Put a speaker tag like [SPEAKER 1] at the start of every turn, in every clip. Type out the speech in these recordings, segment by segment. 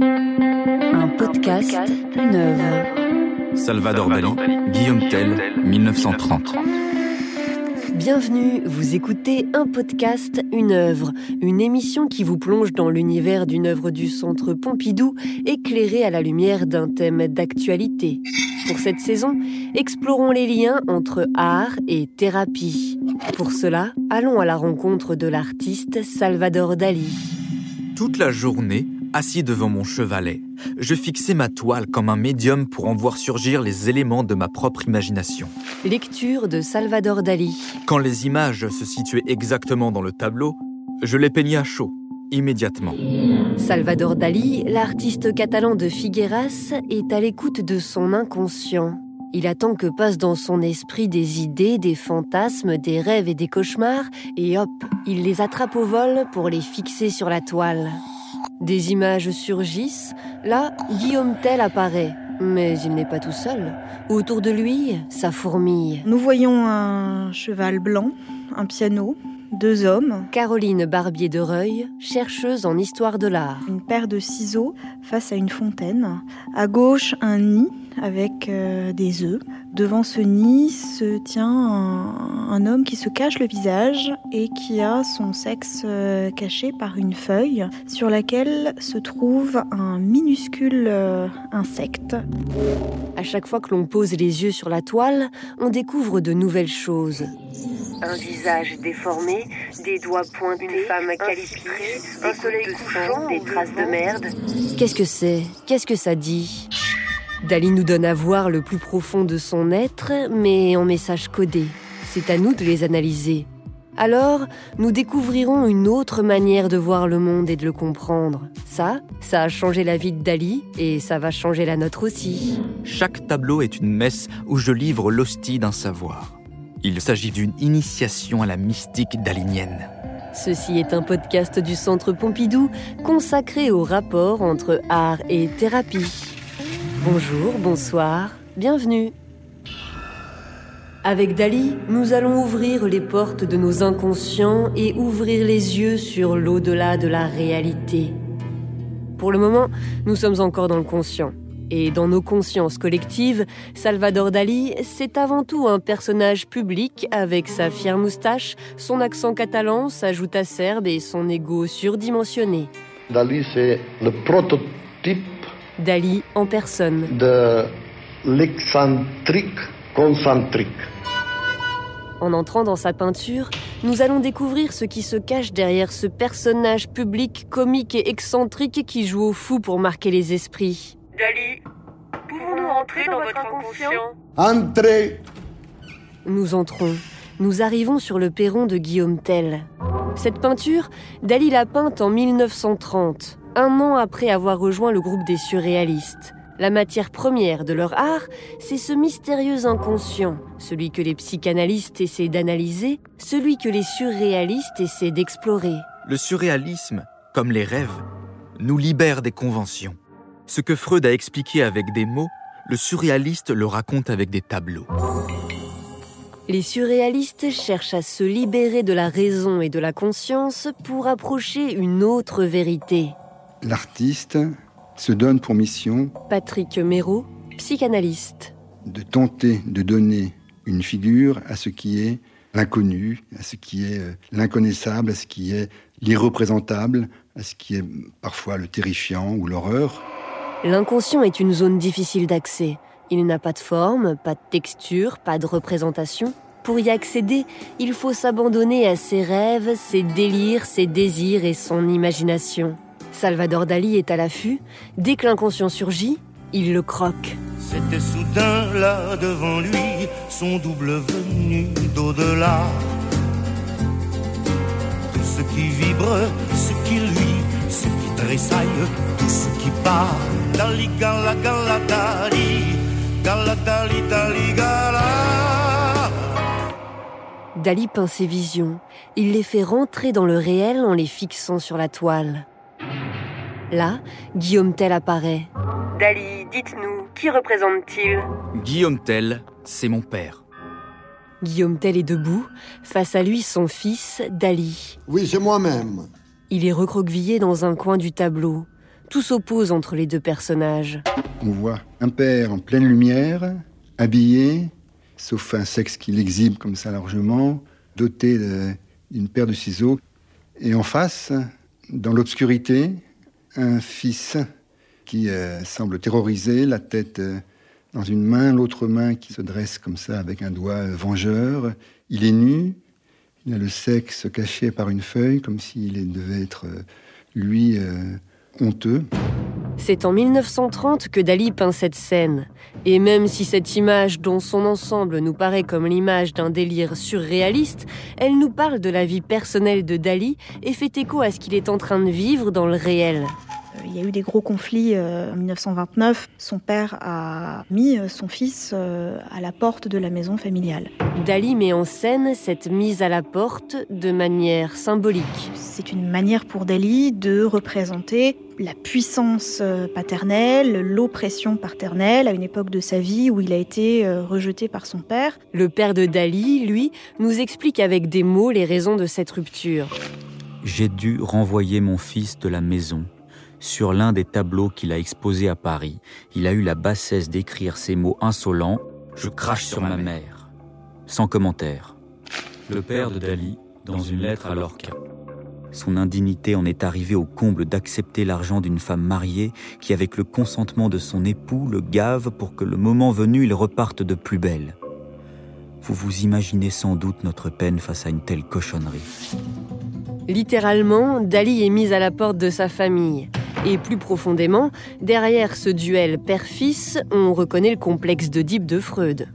[SPEAKER 1] Un podcast, une œuvre.
[SPEAKER 2] Salvador Dali, Guillaume Tell, 1930.
[SPEAKER 1] Bienvenue, vous écoutez un podcast, une œuvre, une émission qui vous plonge dans l'univers d'une œuvre du Centre Pompidou, éclairée à la lumière d'un thème d'actualité. Pour cette saison, explorons les liens entre art et thérapie. Pour cela, allons à la rencontre de l'artiste Salvador Dali.
[SPEAKER 2] Toute la journée, assis devant mon chevalet, je fixais ma toile comme un médium pour en voir surgir les éléments de ma propre imagination.
[SPEAKER 1] Lecture de Salvador Dali.
[SPEAKER 2] Quand les images se situaient exactement dans le tableau, je les peignais à chaud, immédiatement.
[SPEAKER 1] Salvador Dali, l'artiste catalan de Figueras, est à l'écoute de son inconscient. Il attend que passent dans son esprit des idées, des fantasmes, des rêves et des cauchemars, et hop, il les attrape au vol pour les fixer sur la toile. Des images surgissent, là, Guillaume Tell apparaît. Mais il n'est pas tout seul. Autour de lui, ça fourmille.
[SPEAKER 3] Nous voyons un cheval blanc, un piano, deux hommes,
[SPEAKER 1] Caroline Barbier de Reuil, chercheuse en histoire de l'art.
[SPEAKER 3] une paire de ciseaux face à une fontaine. À gauche, un nid avec euh, des œufs. Devant ce nid se tient un, un homme qui se cache le visage et qui a son sexe euh, caché par une feuille sur laquelle se trouve un minuscule euh, insecte.
[SPEAKER 1] À chaque fois que l'on pose les yeux sur la toile, on découvre de nouvelles choses. Un visage déformé, des doigts pointés, une femme qualifiée, un soleil couchant, des traces de merde. Qu'est-ce que c'est? Qu'est-ce que ça dit? Dali nous donne à voir le plus profond de son être, mais en messages codés. C'est à nous de les analyser. Alors, nous découvrirons une autre manière de voir le monde et de le comprendre. Ça, ça a changé la vie de Dali et ça va changer la nôtre aussi.
[SPEAKER 2] Chaque tableau est une messe où je livre l'hostie d'un savoir. Il s'agit d'une initiation à la mystique dalinienne.
[SPEAKER 1] Ceci est un podcast du Centre Pompidou consacré au rapport entre art et thérapie. Bonjour, bonsoir, bienvenue. Avec Dali, nous allons ouvrir les portes de nos inconscients et ouvrir les yeux sur l'au-delà de la réalité. Pour le moment, nous sommes encore dans le conscient. Et dans nos consciences collectives, Salvador Dali, c'est avant tout un personnage public avec sa fière moustache, son accent catalan, sa joute acerbe et son ego surdimensionné.
[SPEAKER 4] Dali, c'est le prototype
[SPEAKER 1] Dali en personne.
[SPEAKER 4] de l'excentrique concentrique.
[SPEAKER 1] En entrant dans sa peinture, nous allons découvrir ce qui se cache derrière ce personnage public comique et excentrique qui joue au fou pour marquer les esprits. Dali, pouvons-nous entrer dans votre inconscient
[SPEAKER 4] Entrez
[SPEAKER 1] Nous entrons. Nous arrivons sur le perron de Guillaume Tell. Cette peinture, Dali l'a peinte en 1930, un an après avoir rejoint le groupe des surréalistes. La matière première de leur art, c'est ce mystérieux inconscient, celui que les psychanalystes essaient d'analyser, celui que les surréalistes essaient d'explorer.
[SPEAKER 2] Le surréalisme, comme les rêves, nous libère des conventions. Ce que Freud a expliqué avec des mots, le surréaliste le raconte avec des tableaux.
[SPEAKER 1] Les surréalistes cherchent à se libérer de la raison et de la conscience pour approcher une autre vérité.
[SPEAKER 5] L'artiste se donne pour mission
[SPEAKER 1] Patrick Méraud, psychanalyste.
[SPEAKER 5] de tenter de donner une figure à ce qui est l'inconnu, à ce qui est euh, l'inconnaissable, à ce qui est l'irreprésentable, à ce qui est parfois le terrifiant ou l'horreur.
[SPEAKER 1] L'inconscient est une zone difficile d'accès. Il n'a pas de forme, pas de texture, pas de représentation. Pour y accéder, il faut s'abandonner à ses rêves, ses délires, ses désirs et son imagination. Salvador Dali est à l'affût. Dès que l'inconscient surgit, il le croque.
[SPEAKER 6] C'était soudain là devant lui, son double venu d'au-delà. Tout ce qui vibre, ce qui luit, ce qui tressaille, tout ce qui part. Dali, gala, gala, dali, gala, dali, dali, gala.
[SPEAKER 1] Dali peint ses visions. Il les fait rentrer dans le réel en les fixant sur la toile. Là, Guillaume Tell apparaît. Dali, dites-nous, qui représente-t-il?
[SPEAKER 2] Guillaume Tell, c'est mon père.
[SPEAKER 1] Guillaume Tell est debout, face à lui son fils, Dali.
[SPEAKER 4] Oui, c'est moi-même.
[SPEAKER 1] Il est recroquevillé dans un coin du tableau. Tout s'oppose entre les deux personnages.
[SPEAKER 5] On voit un père en pleine lumière, habillé, sauf un sexe qu'il exhibe comme ça largement, doté d'une paire de ciseaux. Et en face, dans l'obscurité, un fils qui euh, semble terrorisé, la tête euh, dans une main, l'autre main qui se dresse comme ça avec un doigt euh, vengeur. Il est nu, il a le sexe caché par une feuille, comme s'il devait être, lui,
[SPEAKER 1] C'est en 1930 que Dali peint cette scène. Et même si cette image, dont son ensemble nous paraît comme l'image d'un délire surréaliste, elle nous parle de la vie personnelle de Dali et fait écho à ce qu'il est en train de vivre dans le réel.
[SPEAKER 3] Il y a eu des gros conflits euh, en 1929. Son père a mis euh, son fils euh, à la porte de la maison familiale.
[SPEAKER 1] Dali met en scène cette mise à la porte de manière symbolique.
[SPEAKER 3] C'est une manière pour Dali de représenter la puissance paternelle, l'oppression paternelle à une époque de sa vie où il a été rejeté par son père.
[SPEAKER 1] Le père de Dali, lui, nous explique avec des mots les raisons de cette rupture.
[SPEAKER 7] J'ai dû renvoyer mon fils de la maison sur l'un des tableaux qu'il a exposés à Paris, il a eu la bassesse d'écrire ces mots insolents Je crache sur ma mère. Sans commentaire. Le père de Dali, dans une lettre à Lorca. Son indignité en est arrivée au comble d'accepter l'argent d'une femme mariée qui, avec le consentement de son époux, le gave pour que le moment venu, il reparte de plus belle. Vous vous imaginez sans doute notre peine face à une telle cochonnerie.
[SPEAKER 1] Littéralement, Dali est mise à la porte de sa famille. Et plus profondément, derrière ce duel père-fils, on reconnaît le complexe d'Oedipe de Freud.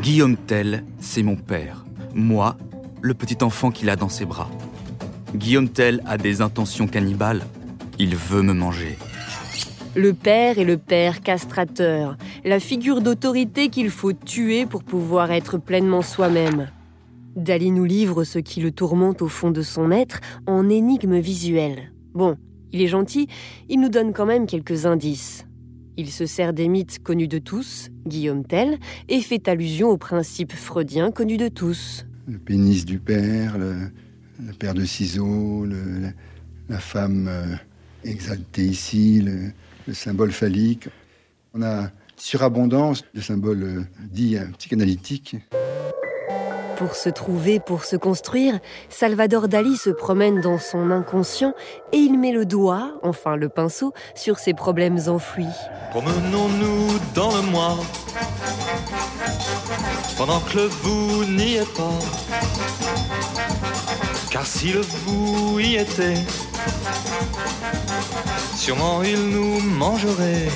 [SPEAKER 2] Guillaume Tell, c'est mon père. Moi, le petit enfant qu'il a dans ses bras. Guillaume Tell a des intentions cannibales. Il veut me manger.
[SPEAKER 1] Le père est le père castrateur, la figure d'autorité qu'il faut tuer pour pouvoir être pleinement soi-même. Dali nous livre ce qui le tourmente au fond de son être en énigme visuelle. Bon, il est gentil, il nous donne quand même quelques indices. Il se sert des mythes connus de tous, Guillaume Tell, et fait allusion aux principes freudiens connus de tous.
[SPEAKER 5] Le pénis du père, le, père de ciseaux, la, femme euh, exaltée ici, le, symbole phallique. On a surabondance de symboles euh, dits euh, psychanalytiques.
[SPEAKER 1] Pour se trouver, pour se construire, Salvador Dali se promène dans son inconscient et il met le doigt, enfin le pinceau, sur ses problèmes enfouis.
[SPEAKER 6] Promenons-nous dans le moi, pendant que le vous n'y est pas. Car si le vous y était, sûrement il nous mangerait.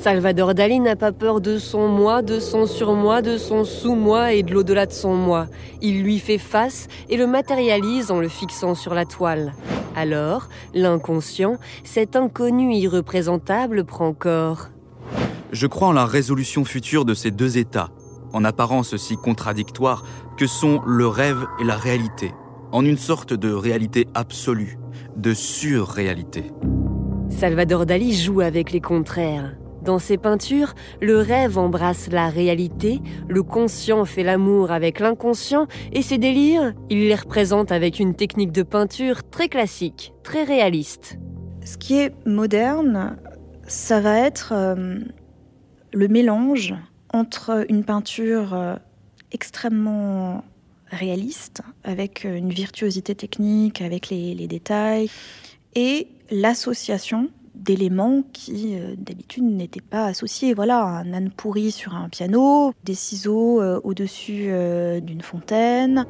[SPEAKER 1] Salvador Dali n'a pas peur de son moi, de son surmoi, de son sous-moi et de l'au-delà de son moi. Il lui fait face et le matérialise en le fixant sur la toile. Alors, l'inconscient, cet inconnu irreprésentable prend corps.
[SPEAKER 2] Je crois en la résolution future de ces deux états, en apparence si contradictoires que sont le rêve et la réalité, en une sorte de réalité absolue, de surréalité.
[SPEAKER 1] Salvador Dali joue avec les contraires. Dans ses peintures, le rêve embrasse la réalité, le conscient fait l'amour avec l'inconscient, et ses délires, il les représente avec une technique de peinture très classique, très réaliste.
[SPEAKER 3] Ce qui est moderne, ça va être euh, le mélange entre une peinture euh, extrêmement réaliste, avec une virtuosité technique, avec les détails, et l'association d'éléments qui euh, d'habitude n'étaient pas associés. Voilà, un âne pourri sur un piano, des ciseaux euh, au-dessus euh, d'une fontaine.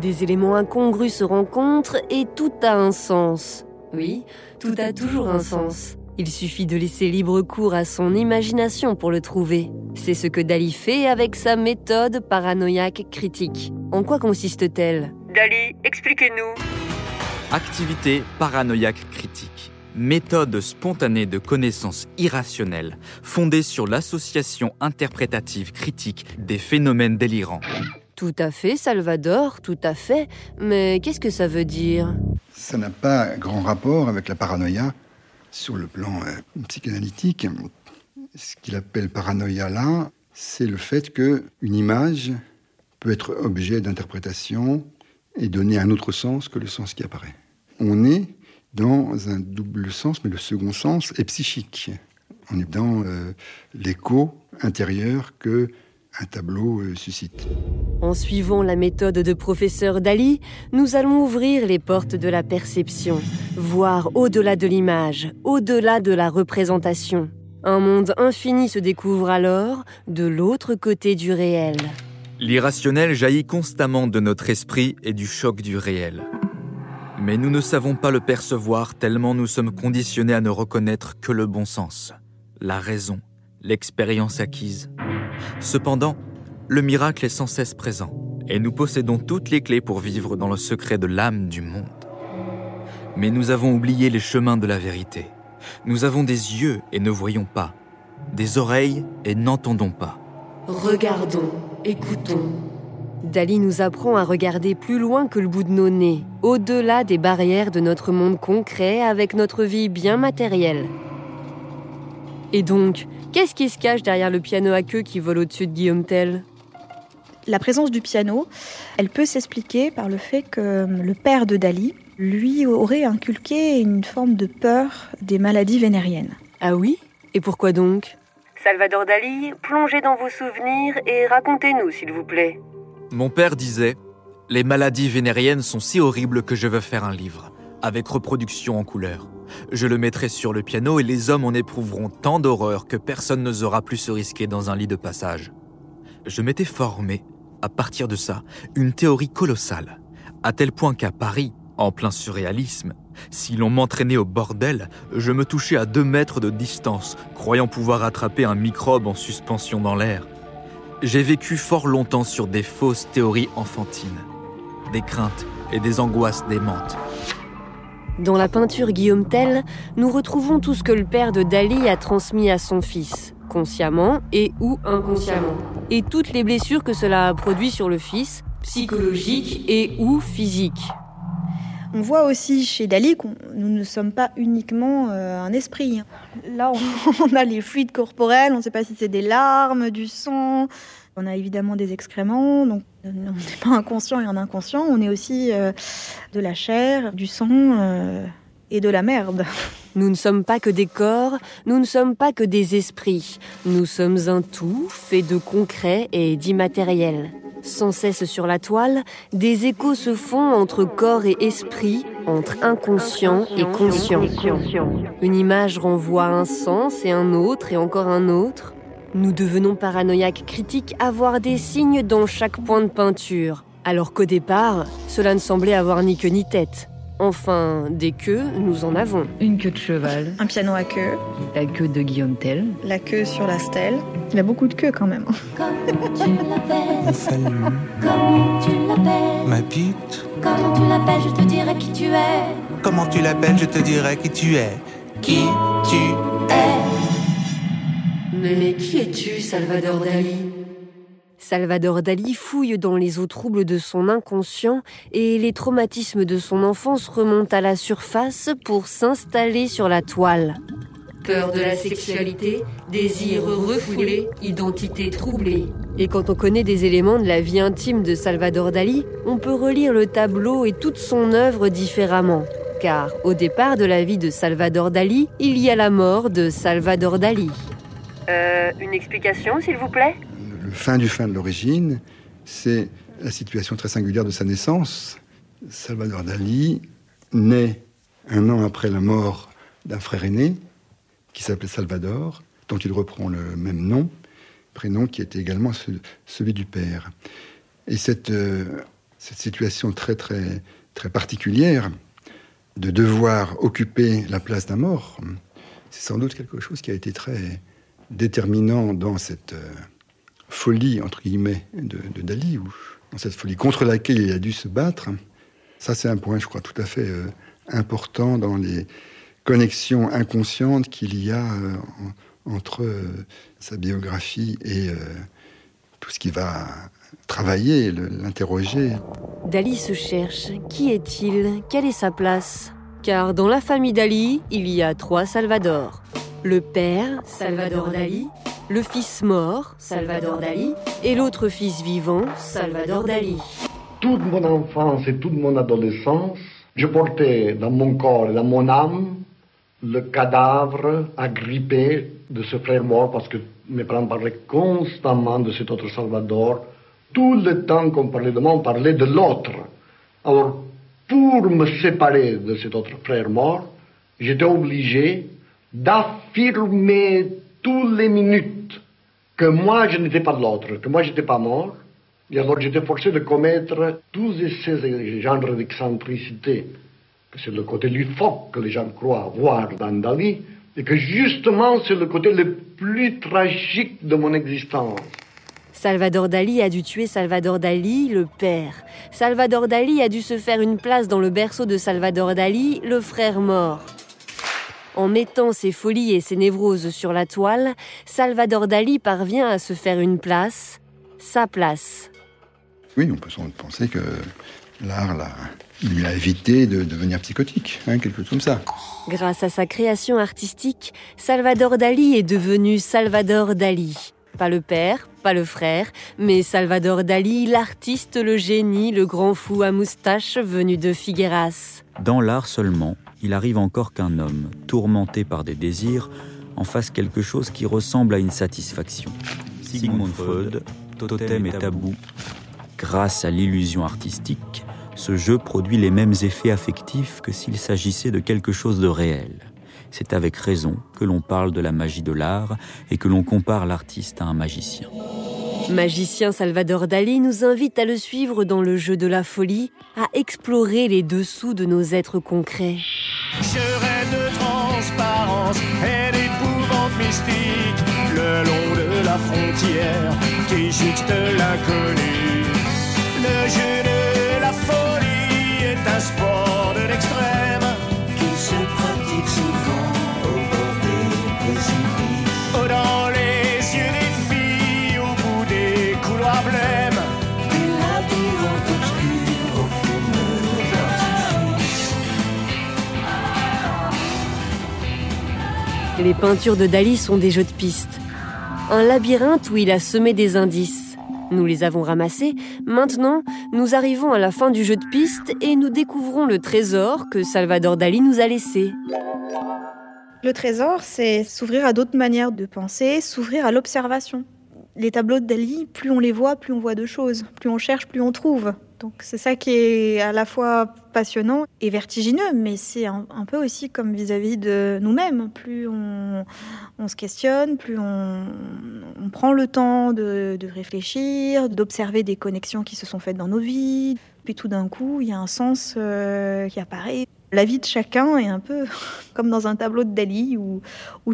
[SPEAKER 1] Des éléments incongrus se rencontrent et tout a un sens. Oui, tout a toujours un sens. Il suffit de laisser libre cours à son imagination pour le trouver. C'est ce que Dali fait avec sa méthode paranoïaque critique. En quoi consiste-t-elle?
[SPEAKER 8] Dali, expliquez-nous.
[SPEAKER 2] Activité paranoïaque critique méthode spontanée de connaissance irrationnelle fondée sur l'association interprétative critique des phénomènes délirants.
[SPEAKER 1] Tout à fait, Salvador, tout à fait. Mais qu'est-ce que ça veut dire?
[SPEAKER 5] Ça n'a pas grand rapport avec la paranoïa sur le plan euh, psychanalytique. Ce qu'il appelle paranoïa là, c'est le fait que une image peut être objet d'interprétation et donner un autre sens que le sens qui apparaît. On est dans un double sens, mais le second sens est psychique. On est dans euh, l'écho intérieur que un tableau euh, suscite.
[SPEAKER 1] En suivant la méthode de professeur Dali, nous allons ouvrir les portes de la perception, voir au-delà de l'image, au-delà de la représentation. Un monde infini se découvre alors de l'autre côté du réel.
[SPEAKER 2] L'irrationnel jaillit constamment de notre esprit et du choc du réel. Mais nous ne savons pas le percevoir tellement nous sommes conditionnés à ne reconnaître que le bon sens, la raison, l'expérience acquise. Cependant, le miracle est sans cesse présent, et nous possédons toutes les clés pour vivre dans le secret de l'âme du monde. Mais nous avons oublié les chemins de la vérité. Nous avons des yeux et ne voyons pas, des oreilles et n'entendons pas.
[SPEAKER 1] Regardons, écoutons. Dali nous apprend à regarder plus loin que le bout de nos nez, au-delà des barrières de notre monde concret avec notre vie bien matérielle. Et donc, qu'est-ce qui se cache derrière le piano à queue qui vole au-dessus de Guillaume Tell?
[SPEAKER 3] La présence du piano, elle peut s'expliquer par le fait que le père de Dali, lui, aurait inculqué une forme de peur des maladies vénériennes.
[SPEAKER 1] Ah oui? Et pourquoi donc?
[SPEAKER 8] Salvador Dali, plongez dans vos souvenirs et racontez-nous, s'il vous plaît.
[SPEAKER 2] Mon père disait Les maladies vénériennes sont si horribles que je veux faire un livre, avec reproduction en couleur. Je le mettrai sur le piano et les hommes en éprouveront tant d'horreur que personne n'osera plus se risquer dans un lit de passage. Je m'étais formé, à partir de ça, une théorie colossale, à tel point qu'à Paris, en plein surréalisme, si l'on m'entraînait au bordel, je me touchais à deux mètres de distance, croyant pouvoir attraper un microbe en suspension dans l'air. J'ai vécu fort longtemps sur des fausses théories enfantines, des craintes et des angoisses démentes.
[SPEAKER 1] Dans la peinture Guillaume Tell, nous retrouvons tout ce que le père de Dali a transmis à son fils, consciemment et ou inconsciemment, et toutes les blessures que cela a produit sur le fils, psychologiques et ou physiques.
[SPEAKER 3] On voit aussi chez Dali que nous ne sommes pas uniquement euh, un esprit. Là, on, on a les fluides corporels, on ne sait pas si c'est des larmes, du sang. On a évidemment des excréments, donc on n'est pas inconscient et en inconscient. On est aussi euh, de la chair, du sang euh, et de la merde.
[SPEAKER 1] Nous ne sommes pas que des corps, nous ne sommes pas que des esprits. Nous sommes un tout fait de concret et d'immatériel. Sans cesse sur la toile, des échos se font entre corps et esprit, entre inconscient et conscient. Une image renvoie un sens et un autre et encore un autre. Nous devenons paranoïaques critiques à voir des signes dans chaque point de peinture, alors qu'au départ, cela ne semblait avoir ni queue ni tête. Enfin, des queues, nous en avons.
[SPEAKER 9] Une queue de cheval,
[SPEAKER 3] Un piano à queue,
[SPEAKER 9] la queue de Guillaume Tell,
[SPEAKER 3] la queue sur la stèle. Il a beaucoup de queues quand même.
[SPEAKER 10] Comment tu l'appelles
[SPEAKER 6] Salut,
[SPEAKER 10] Comment tu l'appelles
[SPEAKER 6] ma pute.
[SPEAKER 10] Comment tu l'appelles Je te dirai qui tu es.
[SPEAKER 6] Comment tu l'appelles Je te dirai qui tu es. Qui tu
[SPEAKER 1] Mais qui es-tu, Salvador Dali? Salvador Dali fouille dans les eaux troubles de son inconscient et les traumatismes de son enfance remontent à la surface pour s'installer sur la toile. Peur de la sexualité, désir refoulé, identité troublée. Et quand on connaît des éléments de la vie intime de Salvador Dali, on peut relire le tableau et toute son œuvre différemment. Car au départ de la vie de Salvador Dali, il y a la mort de Salvador Dali.
[SPEAKER 8] Euh, une explication, s'il vous plaît?
[SPEAKER 5] Fin du fin de l'origine, c'est la situation très singulière de sa naissance. Salvador Dali naît un an après la mort d'un frère aîné qui s'appelait Salvador, dont il reprend le même nom, prénom qui était également ce- celui du père. Et cette, euh, cette situation très très très particulière de devoir occuper la place d'un mort, c'est sans doute quelque chose qui a été très déterminant dans cette euh, folie, entre guillemets, de, Dali, ou dans cette folie contre laquelle il a dû se battre. Ça, c'est un point, je crois, tout à fait euh, important dans les connexions inconscientes qu'il y a euh, en- entre euh, sa biographie et tout ce qui va travailler, le- l'interroger.
[SPEAKER 1] Dali se cherche. Qui est-il? Quelle est sa place? Car dans la famille Dali, il y a trois Salvador. Le père, Salvador Dali, le fils mort, Salvador Dali, et l'autre fils vivant, Salvador Dali.
[SPEAKER 4] Toute mon enfance et toute mon adolescence, Je portais dans mon corps et dans mon âme le cadavre agrippé de ce frère mort parce que mes parents parlaient constamment de cet autre Salvador. Tout le temps qu'on parlait de moi, on parlait de l'autre. Alors, pour me séparer de cet autre frère mort, j'étais obligé d'affirmer toutes les minutes que moi je n'étais pas de l'autre, que moi j'étais pas mort. Et alors j'étais forcé de commettre tous ces genres d'excentricité, que c'est le côté loufoque que les gens croient voir dans Dali, et que justement c'est le côté le plus tragique de mon existence.
[SPEAKER 1] Salvador Dali a dû tuer Salvador Dali, le père. Salvador Dali a dû se faire une place dans le berceau de Salvador Dali, le frère mort. En mettant ses folies et ses névroses sur la toile, Salvador Dali parvient à se faire une place, sa place.
[SPEAKER 5] Oui, on peut sans doute penser que l'art l'a- lui a évité de devenir psychotique, hein, quelque chose comme ça.
[SPEAKER 1] Grâce à sa création artistique, Salvador Dali est devenu Salvador Dali. Pas le père, pas le frère, mais Salvador Dali, l'artiste, le génie, le grand fou à moustache venu de Figueras.
[SPEAKER 7] Dans l'art seulement, il arrive encore qu'un homme, tourmenté par des désirs, en fasse quelque chose qui ressemble à une satisfaction. Sigmund Freud, Totem et Tabou. Grâce à l'illusion artistique, ce jeu produit les mêmes effets affectifs que s'il s'agissait de quelque chose de réel. C'est avec raison que l'on parle de la magie de l'art et que l'on compare l'artiste à un magicien.
[SPEAKER 1] Magicien Salvador Dali nous invite à le suivre dans le jeu de la folie, à explorer les dessous de nos êtres concrets.
[SPEAKER 6] Je rêve de transparence et d'épouvante mystique le long de la frontière qui juxte l'inconnu. Les
[SPEAKER 1] peintures de Dali sont des jeux de piste. Un labyrinthe où il a semé des indices. Nous les avons ramassés. Maintenant, nous arrivons à la fin du jeu de piste et nous découvrons le trésor que Salvador Dali nous a laissé.
[SPEAKER 3] Le trésor, c'est s'ouvrir à d'autres manières de penser, s'ouvrir à l'observation. Les tableaux de Dali, plus on les voit, plus on voit de choses. Plus on cherche, plus on trouve. Donc c'est ça qui est à la fois passionnant et vertigineux, mais c'est un, peu aussi comme vis-à-vis de nous-mêmes. Plus on, se questionne, plus on, prend le temps de, réfléchir, d'observer des connexions qui se sont faites dans nos vies. Puis tout d'un coup, il y a un sens euh, qui apparaît. La vie de chacun est un peu comme dans un tableau de Dali où,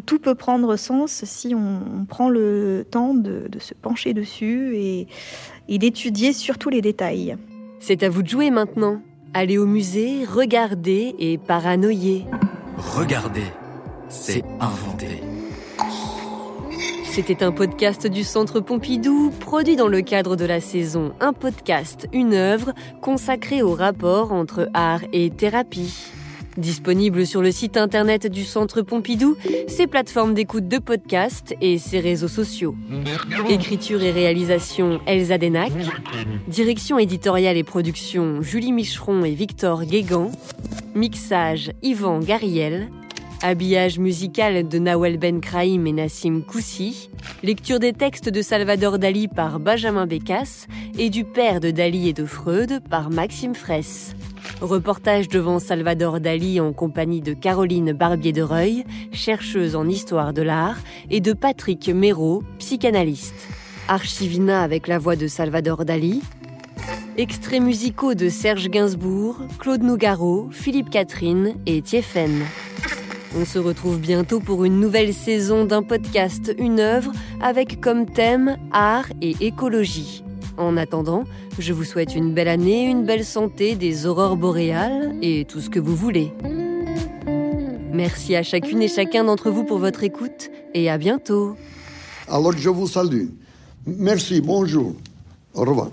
[SPEAKER 3] tout peut prendre sens si on, prend le temps de, se pencher dessus et d'étudier surtout les détails.
[SPEAKER 1] C'est à vous de jouer maintenant. Allez au musée, regardez et paranoyer.
[SPEAKER 2] Regardez, c'est inventé.
[SPEAKER 1] C'était un podcast du Centre Pompidou, produit dans le cadre de la saison Un podcast, une œuvre consacrée au rapport entre art et thérapie. Disponible sur le site internet du Centre Pompidou, ses plateformes d'écoute de podcasts et ses réseaux sociaux. Écriture et réalisation Elsa Denac. Direction éditoriale et production Julie Micheron et Victor Guégan. Mixage Yvan Gariel. Habillage musical de Nawel Ben Kraïm et Nassim Koussi. Lecture des textes de Salvador Dali par Benjamin Bécasse et du père de Dali et de Freud par Maxime Fraisse. Reportage devant Salvador Dali en compagnie de Caroline Barbier de Reuil, chercheuse en histoire de l'art, et de Patrick Méraud, psychanalyste. Archivina avec la voix de Salvador Dali. Extraits musicaux de Serge Gainsbourg, Claude Nougaro, Philippe Catherine et Tiefen. On se retrouve bientôt pour une nouvelle saison d'un podcast, une œuvre, avec comme thème art et écologie. En attendant, je vous souhaite une belle année, une belle santé, des aurores boréales et tout ce que vous voulez. Merci à chacune et chacun d'entre vous pour votre écoute et à bientôt.
[SPEAKER 4] Alors je vous salue. Merci, bonjour. Au revoir.